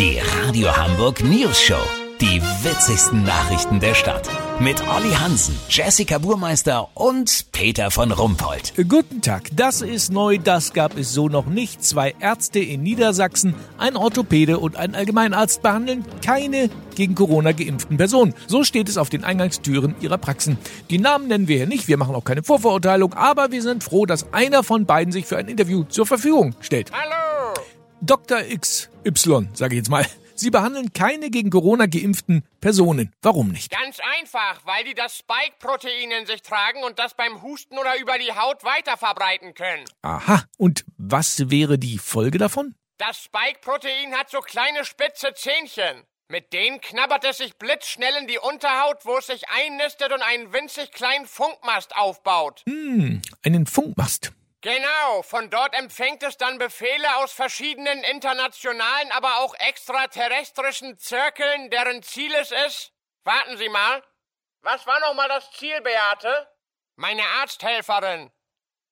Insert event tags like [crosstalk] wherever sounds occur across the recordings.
Die Radio Hamburg News Show. Die witzigsten Nachrichten der Stadt. Mit Olli Hansen, Jessica Burmeister und Peter von Rumpold. Guten Tag, das ist neu, das gab es so noch nicht. Zwei Ärzte in Niedersachsen, ein Orthopäde und ein Allgemeinarzt behandeln keine gegen Corona geimpften Personen. So steht es auf den Eingangstüren ihrer Praxen. Die Namen nennen wir hier nicht, wir machen auch keine Vorverurteilung, aber wir sind froh, dass einer von beiden sich für ein Interview zur Verfügung stellt. Hallo! Dr. XY, sage ich jetzt mal. Sie behandeln keine gegen Corona geimpften Personen. Warum nicht? Ganz einfach, weil die das Spike-Protein in sich tragen und das beim Husten oder über die Haut weiter verbreiten können. Aha, und was wäre die Folge davon? Das Spike-Protein hat so kleine spitze Zähnchen. Mit denen knabbert es sich blitzschnell in die Unterhaut, wo es sich einnistet und einen winzig kleinen Funkmast aufbaut. Hm, einen Funkmast. Genau, von dort empfängt es dann Befehle aus verschiedenen internationalen, aber auch extraterrestrischen Zirkeln, deren Ziel es ist. Warten Sie mal. Was war nochmal das Ziel, Beate? Meine Arzthelferin.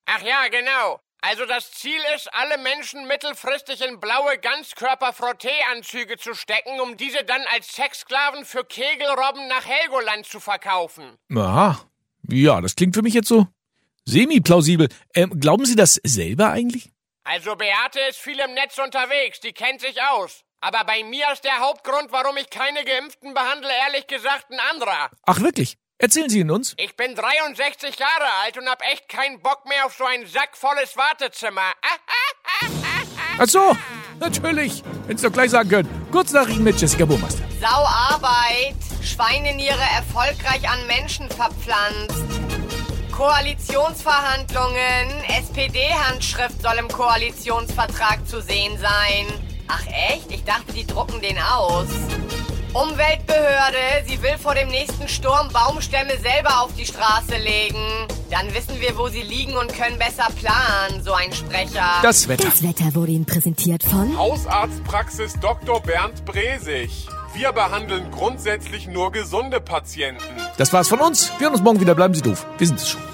Ach ja, genau. Also das Ziel ist, alle Menschen mittelfristig in blaue Ganzkörper-Frotteeanzüge zu stecken, um diese dann als Sexsklaven für Kegelrobben nach Helgoland zu verkaufen. Aha. Ja, das klingt für mich jetzt so semi-plausibel. Ähm, glauben Sie das selber eigentlich? Also Beate ist viel im Netz unterwegs, die kennt sich aus. Aber bei mir ist der Hauptgrund, warum ich keine Geimpften behandle, ehrlich gesagt ein anderer. Ach wirklich? Erzählen Sie ihn uns. Ich bin 63 Jahre alt und hab echt keinen Bock mehr auf so ein sackvolles Wartezimmer. [laughs] Ach so, natürlich. Hättest du doch gleich sagen können. Kurznachrichten mit Jessica Burmeister. Sauarbeit. Schweineniere erfolgreich an Menschen verpflanzt. Koalitionsverhandlungen. SPD-Handschrift soll im Koalitionsvertrag zu sehen sein. Ach echt? Ich dachte, die drucken den aus. Umweltbehörde, sie will vor dem nächsten Sturm Baumstämme selber auf die Straße legen. Dann wissen wir, wo sie liegen und können besser planen, so ein Sprecher. Das Wetter. Das Wetter wurde Ihnen präsentiert von Hausarztpraxis Dr. Bernd Bresig. Wir behandeln grundsätzlich nur gesunde Patienten. Das war's von uns. Wir hören uns morgen wieder. Bleiben Sie doof. Wir sind es schon.